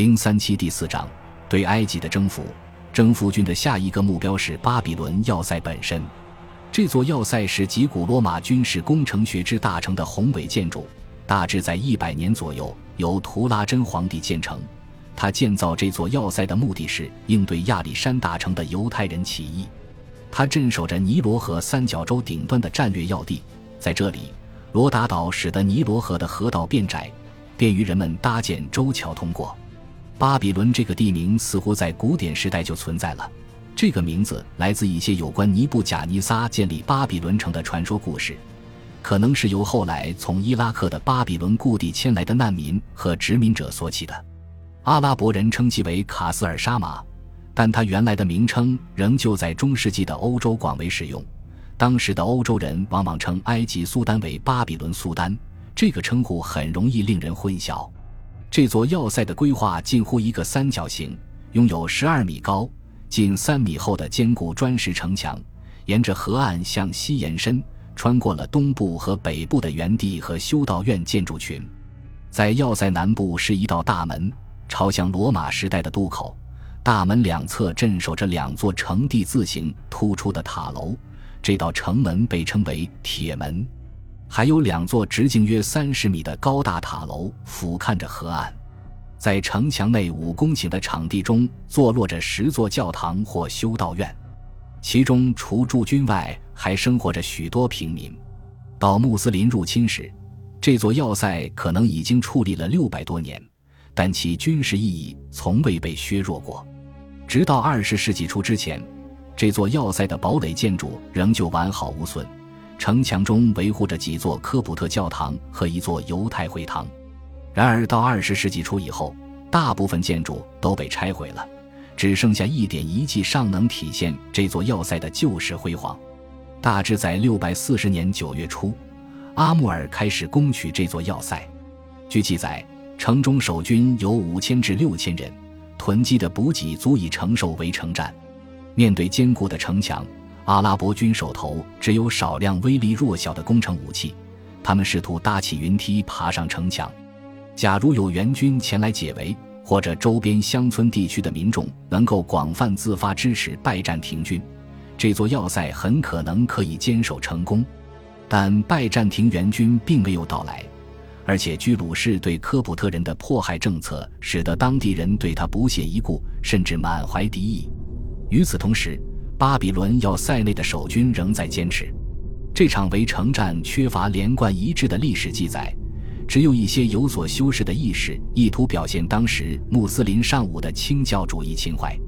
零三七第四章对埃及的征服。征服军的下一个目标是巴比伦要塞本身。这座要塞是吉古罗马军事工程学之大成的宏伟建筑，大致在一百年左右由图拉真皇帝建成。他建造这座要塞的目的是应对亚历山大城的犹太人起义。他镇守着尼罗河三角洲顶端的战略要地，在这里，罗达岛使得尼罗河的河道变窄，便于人们搭建舟桥通过。巴比伦这个地名似乎在古典时代就存在了，这个名字来自一些有关尼布贾尼撒建立巴比伦城的传说故事，可能是由后来从伊拉克的巴比伦故地迁来的难民和殖民者所起的。阿拉伯人称其为卡斯尔沙马，但它原来的名称仍旧在中世纪的欧洲广为使用。当时的欧洲人往往称埃及苏丹为巴比伦苏丹，这个称呼很容易令人混淆。这座要塞的规划近乎一个三角形，拥有十二米高、近三米厚的坚固砖石城墙，沿着河岸向西延伸，穿过了东部和北部的园地和修道院建筑群。在要塞南部是一道大门，朝向罗马时代的渡口。大门两侧镇守着两座呈地字形突出的塔楼，这道城门被称为铁门。还有两座直径约三十米的高大塔楼俯瞰着河岸，在城墙内五公顷的场地中坐落着十座教堂或修道院，其中除驻军外还生活着许多平民。到穆斯林入侵时，这座要塞可能已经矗立了六百多年，但其军事意义从未被削弱过。直到二十世纪初之前，这座要塞的堡垒建筑仍旧完好无损。城墙中维护着几座科普特教堂和一座犹太会堂，然而到二十世纪初以后，大部分建筑都被拆毁了，只剩下一点遗迹尚能体现这座要塞的旧时辉煌。大致在六百四十年九月初，阿穆尔开始攻取这座要塞。据记载，城中守军有五千至六千人，囤积的补给足以承受围城战。面对坚固的城墙。阿拉伯军手头只有少量威力弱小的工程武器，他们试图搭起云梯爬上城墙。假如有援军前来解围，或者周边乡村地区的民众能够广泛自发支持拜占庭军，这座要塞很可能可以坚守成功。但拜占庭援军并没有到来，而且居鲁士对科普特人的迫害政策使得当地人对他不屑一顾，甚至满怀敌意。与此同时，巴比伦要塞内的守军仍在坚持。这场围城战缺乏连贯一致的历史记载，只有一些有所修饰的意识，意图表现当时穆斯林尚武的清教主义情怀。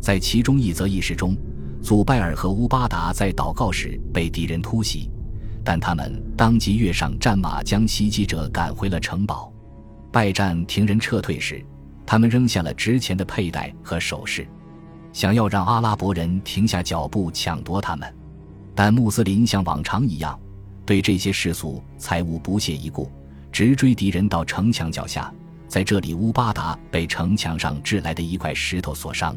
在其中一则轶事中，祖拜尔和乌巴达在祷告时被敌人突袭，但他们当即跃上战马，将袭击者赶回了城堡。拜占庭人撤退时，他们扔下了值钱的佩戴和首饰。想要让阿拉伯人停下脚步抢夺他们，但穆斯林像往常一样，对这些世俗财物不屑一顾，直追敌人到城墙脚下。在这里，乌巴达被城墙上掷来的一块石头所伤，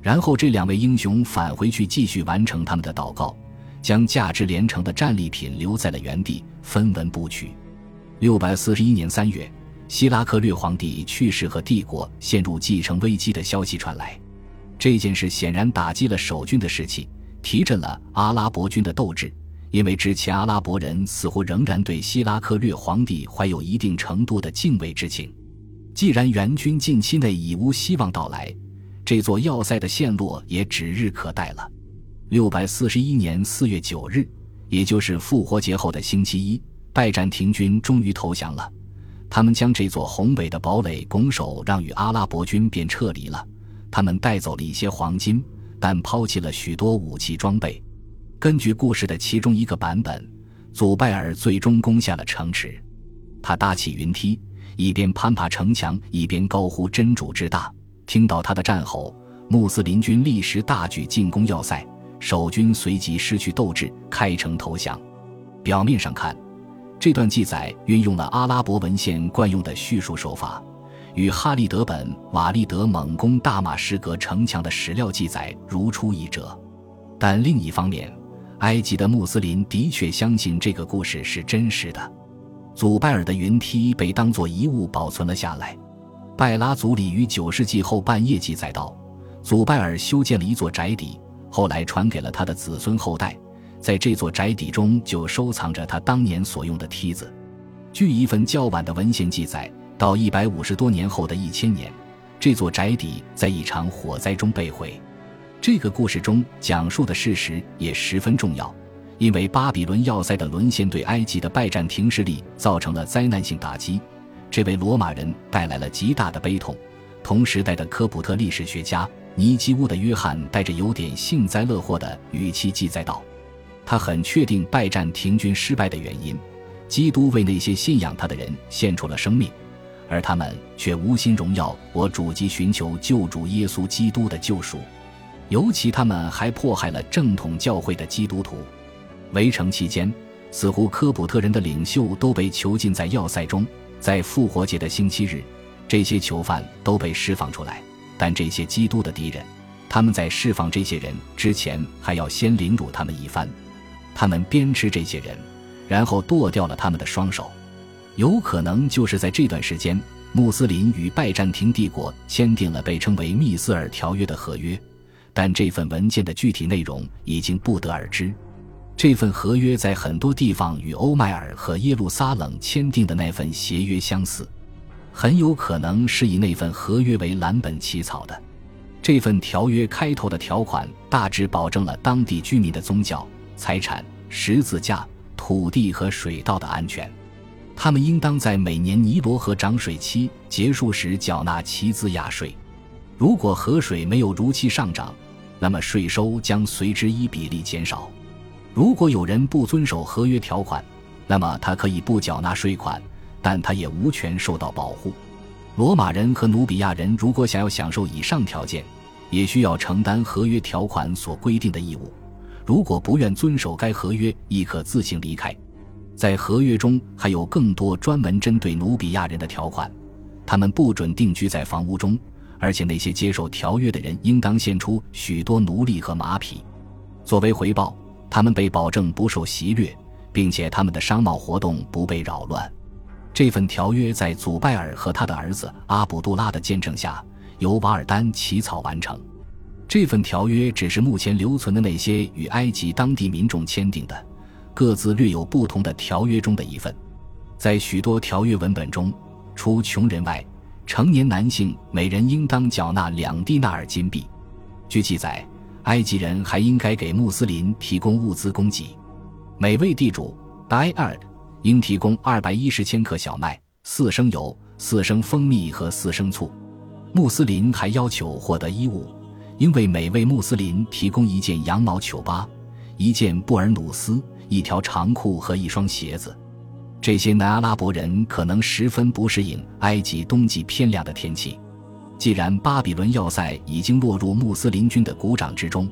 然后这两位英雄返回去继续完成他们的祷告，将价值连城的战利品留在了原地，分文不取。六百四十一年三月，希拉克略皇帝去世和帝国陷入继承危机的消息传来。这件事显然打击了守军的士气，提振了阿拉伯军的斗志。因为之前阿拉伯人似乎仍然对希拉克略皇帝怀有一定程度的敬畏之情。既然援军近期内已无希望到来，这座要塞的陷落也指日可待了。六百四十一年四月九日，也就是复活节后的星期一，拜占庭军终于投降了。他们将这座宏伟的堡垒拱手让与阿拉伯军，便撤离了。他们带走了一些黄金，但抛弃了许多武器装备。根据故事的其中一个版本，祖拜尔最终攻下了城池。他搭起云梯，一边攀爬城墙，一边高呼“真主之大”。听到他的战吼，穆斯林军立时大举进攻要塞，守军随即失去斗志，开城投降。表面上看，这段记载运用了阿拉伯文献惯用的叙述手法。与哈利德本瓦利德猛攻大马士革城墙的史料记载如出一辙，但另一方面，埃及的穆斯林的确相信这个故事是真实的。祖拜尔的云梯被当作遗物保存了下来，拜拉祖里于九世纪后半叶记载道，祖拜尔修建了一座宅邸，后来传给了他的子孙后代，在这座宅邸中就收藏着他当年所用的梯子。据一份较晚的文献记载，到一百五十多年后的一千年，这座宅邸在一场火灾中被毁。这个故事中讲述的事实也十分重要，因为巴比伦要塞的沦陷对埃及的拜占庭势力造成了灾难性打击，这为罗马人带来了极大的悲痛。同时代的科普特历史学家尼基乌的约翰带着有点幸灾乐祸的语气记载道：“他很确定拜占庭军失败的原因，基督为那些信仰他的人献出了生命，而他们却无心荣耀我主及寻求救主耶稣基督的救赎。”尤其他们还迫害了正统教会的基督徒。围城期间，似乎科普特人的领袖都被囚禁在要塞中。在复活节的星期日，这些囚犯都被释放出来。但这些基督的敌人，他们在释放这些人之前，还要先凌辱他们一番。他们鞭笞这些人，然后剁掉了他们的双手。有可能就是在这段时间，穆斯林与拜占庭帝国签订了被称为密斯尔条约的合约。但这份文件的具体内容已经不得而知。这份合约在很多地方与欧迈尔和耶路撒冷签订的那份协约相似，很有可能是以那份合约为蓝本起草的。这份条约开头的条款大致保证了当地居民的宗教、财产、十字架、土地和水道的安全。他们应当在每年尼罗河涨水期结束时缴纳齐兹亚税。如果河水没有如期上涨，那么税收将随之一比例减少。如果有人不遵守合约条款，那么他可以不缴纳税款，但他也无权受到保护。罗马人和努比亚人如果想要享受以上条件，也需要承担合约条款所规定的义务。如果不愿遵守该合约，亦可自行离开。在合约中还有更多专门针对努比亚人的条款，他们不准定居在房屋中。而且那些接受条约的人应当献出许多奴隶和马匹，作为回报，他们被保证不受袭掠，并且他们的商贸活动不被扰乱。这份条约在祖拜尔和他的儿子阿卜杜拉的见证下，由瓦尔丹起草完成。这份条约只是目前留存的那些与埃及当地民众签订的、各自略有不同的条约中的一份。在许多条约文本中，除穷人外，成年男性每人应当缴纳两蒂纳尔金币。据记载，埃及人还应该给穆斯林提供物资供给。每位地主 （diar） 应提供二百一十千克小麦、四升油、四升蜂蜜和四升醋。穆斯林还要求获得衣物，应为每位穆斯林提供一件羊毛球巴、一件布尔努斯、一条长裤和一双鞋子。这些南阿拉伯人可能十分不适应埃及冬季偏凉的天气。既然巴比伦要塞已经落入穆斯林军的鼓掌之中，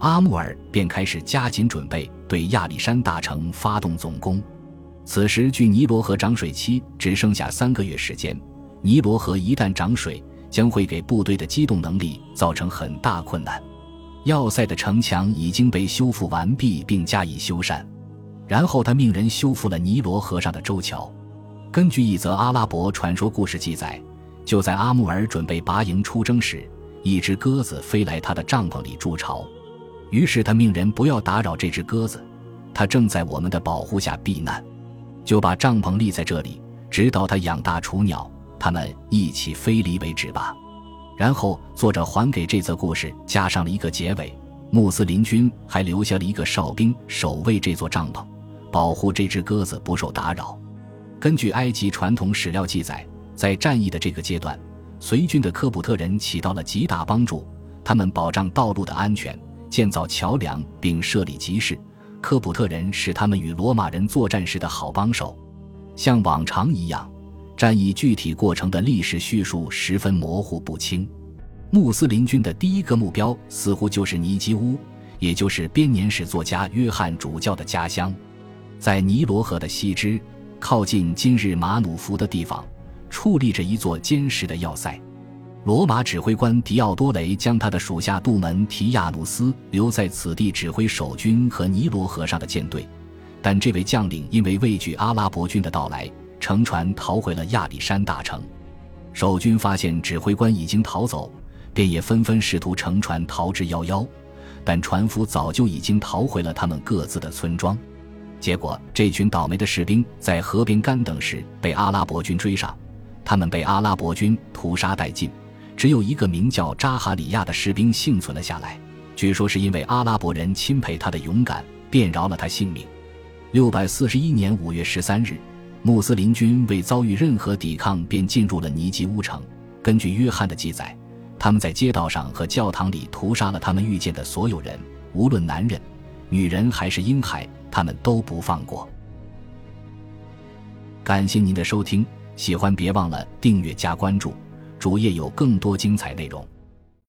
阿穆尔便开始加紧准备对亚历山大城发动总攻。此时，距尼罗河涨水期只剩下三个月时间。尼罗河一旦涨水，将会给部队的机动能力造成很大困难。要塞的城墙已经被修复完毕并加以修缮。然后他命人修复了尼罗河上的舟桥。根据一则阿拉伯传说故事记载，就在阿穆尔准备拔营出征时，一只鸽子飞来他的帐篷里筑巢。于是他命人不要打扰这只鸽子，它正在我们的保护下避难，就把帐篷立在这里，直到它养大雏鸟，它们一起飞离为止吧。然后作者还给这则故事加上了一个结尾：穆斯林军还留下了一个哨兵守卫这座帐篷。保护这只鸽子不受打扰。根据埃及传统史料记载，在战役的这个阶段，随军的科普特人起到了极大帮助。他们保障道路的安全，建造桥梁，并设立集市。科普特人是他们与罗马人作战时的好帮手。像往常一样，战役具体过程的历史叙述十分模糊不清。穆斯林军的第一个目标似乎就是尼基乌，也就是编年史作家约翰主教的家乡。在尼罗河的西支，靠近今日马努福的地方，矗立着一座坚实的要塞。罗马指挥官迪奥多雷将他的属下杜门提亚努斯留在此地指挥守军和尼罗河上的舰队，但这位将领因为畏惧阿拉伯军的到来，乘船逃回了亚历山大城。守军发现指挥官已经逃走，便也纷纷试图乘船逃之夭夭。但船夫早就已经逃回了他们各自的村庄。结果，这群倒霉的士兵在河边干等时被阿拉伯军追上，他们被阿拉伯军屠杀殆尽。只有一个名叫扎哈里亚的士兵幸存了下来，据说是因为阿拉伯人钦佩他的勇敢，便饶了他性命。六百四十一年五月十三日，穆斯林军未遭遇任何抵抗，便进入了尼吉乌城。根据约翰的记载，他们在街道上和教堂里屠杀了他们遇见的所有人，无论男人、女人还是婴孩，他们都不放过。感谢您的收听，喜欢别忘了订阅加关注。主页有更多精彩内容。